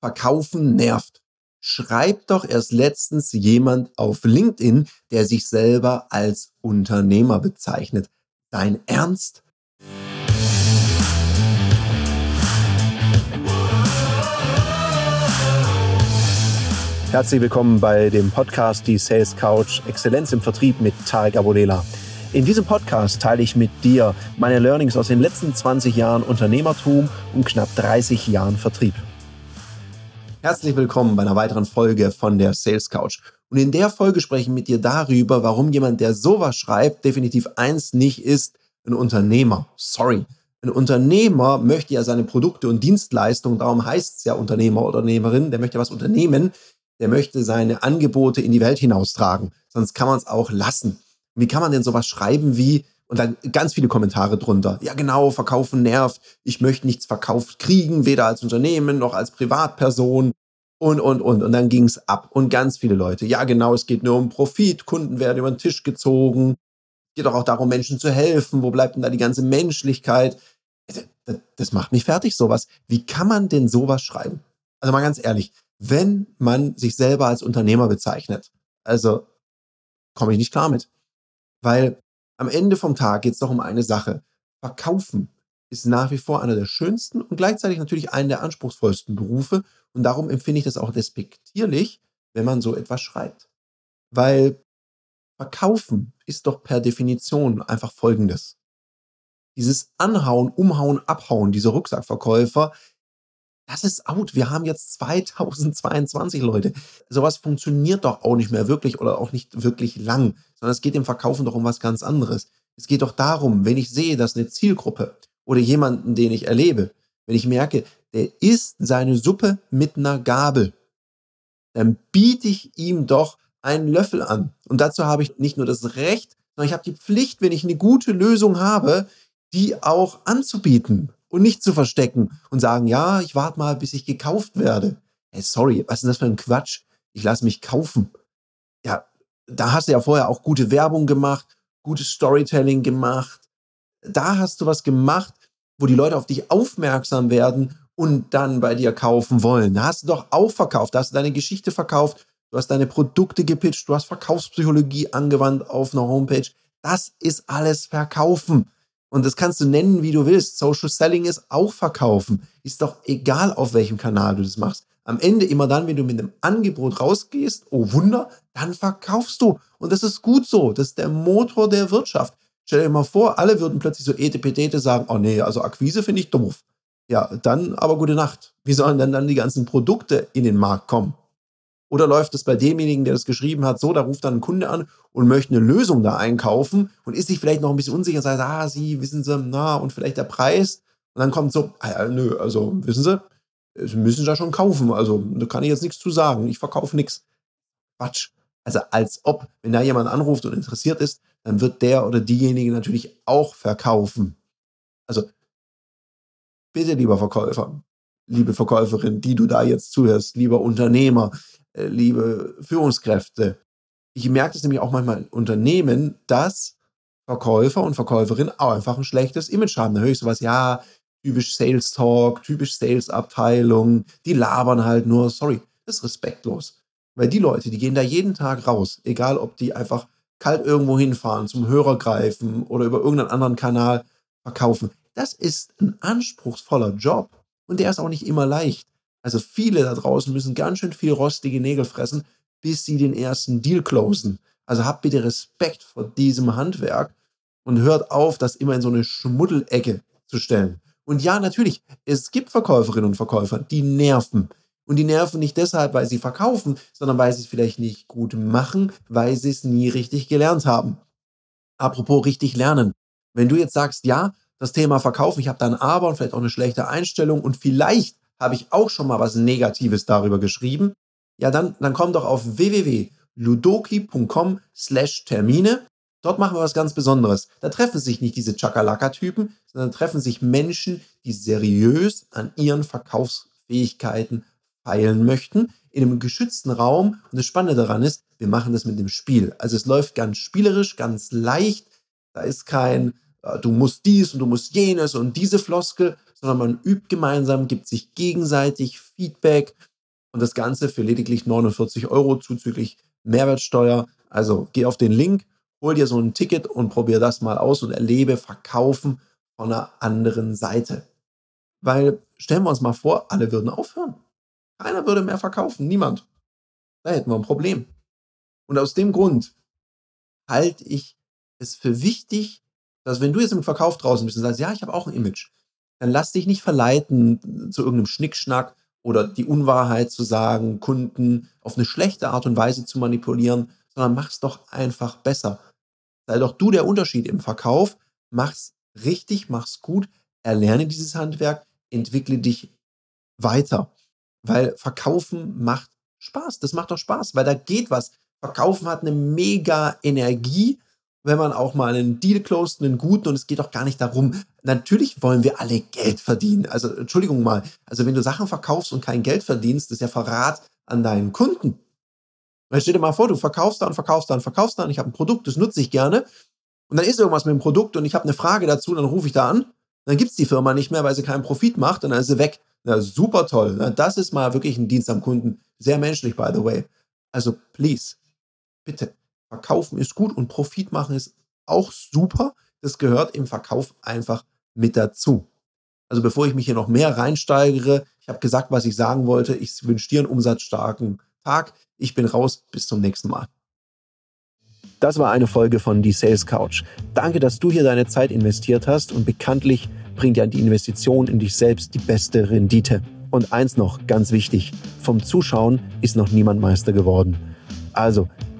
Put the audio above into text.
Verkaufen nervt. Schreibt doch erst letztens jemand auf LinkedIn, der sich selber als Unternehmer bezeichnet. Dein Ernst? Herzlich willkommen bei dem Podcast Die Sales Couch Exzellenz im Vertrieb mit Tarek Abodela. In diesem Podcast teile ich mit dir meine Learnings aus den letzten 20 Jahren Unternehmertum und knapp 30 Jahren Vertrieb. Herzlich willkommen bei einer weiteren Folge von der Sales Couch. Und in der Folge spreche ich mit dir darüber, warum jemand, der sowas schreibt, definitiv eins nicht ist, ein Unternehmer. Sorry. Ein Unternehmer möchte ja seine Produkte und Dienstleistungen, darum heißt es ja Unternehmer oder Unternehmerin, der möchte was unternehmen, der möchte seine Angebote in die Welt hinaustragen. Sonst kann man es auch lassen. Wie kann man denn sowas schreiben wie, und dann ganz viele Kommentare drunter. Ja, genau, verkaufen nervt. Ich möchte nichts verkauft kriegen, weder als Unternehmen noch als Privatperson. Und, und, und. Und dann ging's ab. Und ganz viele Leute. Ja, genau, es geht nur um Profit. Kunden werden über den Tisch gezogen. Es geht doch auch darum, Menschen zu helfen. Wo bleibt denn da die ganze Menschlichkeit? Das, das macht mich fertig, sowas. Wie kann man denn sowas schreiben? Also mal ganz ehrlich, wenn man sich selber als Unternehmer bezeichnet, also komme ich nicht klar mit. Weil am Ende vom Tag geht es doch um eine Sache. Verkaufen ist nach wie vor einer der schönsten und gleichzeitig natürlich einen der anspruchsvollsten Berufe. Und darum empfinde ich das auch despektierlich, wenn man so etwas schreibt. Weil Verkaufen ist doch per Definition einfach Folgendes. Dieses Anhauen, Umhauen, Abhauen, diese Rucksackverkäufer, das ist out. Wir haben jetzt 2022 Leute. Sowas funktioniert doch auch nicht mehr wirklich oder auch nicht wirklich lang, sondern es geht im Verkaufen doch um was ganz anderes. Es geht doch darum, wenn ich sehe, dass eine Zielgruppe oder jemanden, den ich erlebe, wenn ich merke, der isst seine Suppe mit einer Gabel, dann biete ich ihm doch einen Löffel an. Und dazu habe ich nicht nur das Recht, sondern ich habe die Pflicht, wenn ich eine gute Lösung habe, die auch anzubieten und nicht zu verstecken und sagen, ja, ich warte mal, bis ich gekauft werde. Hey, sorry, was ist denn das für ein Quatsch? Ich lasse mich kaufen. Ja, da hast du ja vorher auch gute Werbung gemacht, gutes Storytelling gemacht. Da hast du was gemacht, wo die Leute auf dich aufmerksam werden und dann bei dir kaufen wollen. Da hast du doch auch verkauft, da hast du deine Geschichte verkauft, du hast deine Produkte gepitcht, du hast Verkaufspsychologie angewandt auf einer Homepage. Das ist alles Verkaufen. Und das kannst du nennen, wie du willst. Social Selling ist auch verkaufen. Ist doch egal, auf welchem Kanal du das machst. Am Ende immer dann, wenn du mit einem Angebot rausgehst, oh Wunder, dann verkaufst du. Und das ist gut so. Das ist der Motor der Wirtschaft. Stell dir mal vor, alle würden plötzlich so etepetete sagen, oh nee, also Akquise finde ich doof. Ja, dann aber gute Nacht. Wie sollen denn dann die ganzen Produkte in den Markt kommen? Oder läuft es bei demjenigen, der das geschrieben hat, so, da ruft dann ein Kunde an und möchte eine Lösung da einkaufen und ist sich vielleicht noch ein bisschen unsicher, sagt, ah, Sie, wissen Sie, na, und vielleicht der Preis. Und dann kommt so, ah, ja, nö, also, wissen Sie, Sie müssen da schon kaufen. Also, da kann ich jetzt nichts zu sagen. Ich verkaufe nichts. Quatsch. Also, als ob, wenn da jemand anruft und interessiert ist, dann wird der oder diejenige natürlich auch verkaufen. Also, bitte, lieber Verkäufer, liebe Verkäuferin, die du da jetzt zuhörst, lieber Unternehmer, liebe Führungskräfte. Ich merke das nämlich auch manchmal in Unternehmen, dass Verkäufer und Verkäuferinnen auch einfach ein schlechtes Image haben. Da höre ich sowas, ja, typisch Sales Talk, typisch Sales Abteilung, die labern halt nur, sorry, das ist respektlos. Weil die Leute, die gehen da jeden Tag raus, egal ob die einfach kalt irgendwo hinfahren, zum Hörer greifen oder über irgendeinen anderen Kanal verkaufen. Das ist ein anspruchsvoller Job und der ist auch nicht immer leicht. Also viele da draußen müssen ganz schön viel rostige Nägel fressen, bis sie den ersten Deal closen. Also habt bitte Respekt vor diesem Handwerk und hört auf, das immer in so eine Schmuddelecke zu stellen. Und ja, natürlich, es gibt Verkäuferinnen und Verkäufer, die nerven. Und die nerven nicht deshalb, weil sie verkaufen, sondern weil sie es vielleicht nicht gut machen, weil sie es nie richtig gelernt haben. Apropos richtig lernen. Wenn du jetzt sagst, ja, das Thema Verkaufen, ich habe da ein Aber und vielleicht auch eine schlechte Einstellung und vielleicht habe ich auch schon mal was Negatives darüber geschrieben, ja, dann, dann komm doch auf www.ludoki.com slash Termine. Dort machen wir was ganz Besonderes. Da treffen sich nicht diese Chakalaka-Typen, sondern treffen sich Menschen, die seriös an ihren Verkaufsfähigkeiten feilen möchten, in einem geschützten Raum. Und das Spannende daran ist, wir machen das mit dem Spiel. Also es läuft ganz spielerisch, ganz leicht. Da ist kein äh, du musst dies und du musst jenes und diese Floskel, sondern man übt gemeinsam, gibt sich gegenseitig Feedback und das Ganze für lediglich 49 Euro zuzüglich Mehrwertsteuer. Also geh auf den Link, hol dir so ein Ticket und probier das mal aus und erlebe Verkaufen von einer anderen Seite. Weil stellen wir uns mal vor, alle würden aufhören. Keiner würde mehr verkaufen, niemand. Da hätten wir ein Problem. Und aus dem Grund halte ich es für wichtig, dass wenn du jetzt im Verkauf draußen bist und sagst, ja, ich habe auch ein Image, dann lass dich nicht verleiten zu irgendeinem Schnickschnack oder die Unwahrheit zu sagen, Kunden auf eine schlechte Art und Weise zu manipulieren, sondern mach's doch einfach besser. Sei doch du der Unterschied im Verkauf, mach's richtig, mach's gut, erlerne dieses Handwerk, entwickle dich weiter, weil Verkaufen macht Spaß. Das macht doch Spaß, weil da geht was. Verkaufen hat eine mega Energie, wenn man auch mal einen Deal closed, einen guten, und es geht doch gar nicht darum, natürlich wollen wir alle Geld verdienen. Also, Entschuldigung mal, also wenn du Sachen verkaufst und kein Geld verdienst, das ist ja Verrat an deinen Kunden. Weil stell dir mal vor, du verkaufst da und verkaufst da und verkaufst da und ich habe ein Produkt, das nutze ich gerne. Und dann ist irgendwas mit dem Produkt und ich habe eine Frage dazu, dann rufe ich da an. Dann gibt es die Firma nicht mehr, weil sie keinen Profit macht und dann ist sie weg. Ja, super toll. Das ist mal wirklich ein Dienst am Kunden. Sehr menschlich, by the way. Also, please, bitte, verkaufen ist gut und Profit machen ist auch super. Das gehört im Verkauf einfach mit dazu. Also bevor ich mich hier noch mehr reinsteigere, ich habe gesagt, was ich sagen wollte. Ich wünsche dir einen umsatzstarken Tag. Ich bin raus. Bis zum nächsten Mal. Das war eine Folge von Die Sales Couch. Danke, dass du hier deine Zeit investiert hast und bekanntlich bringt ja die Investition in dich selbst die beste Rendite. Und eins noch, ganz wichtig, vom Zuschauen ist noch niemand Meister geworden. Also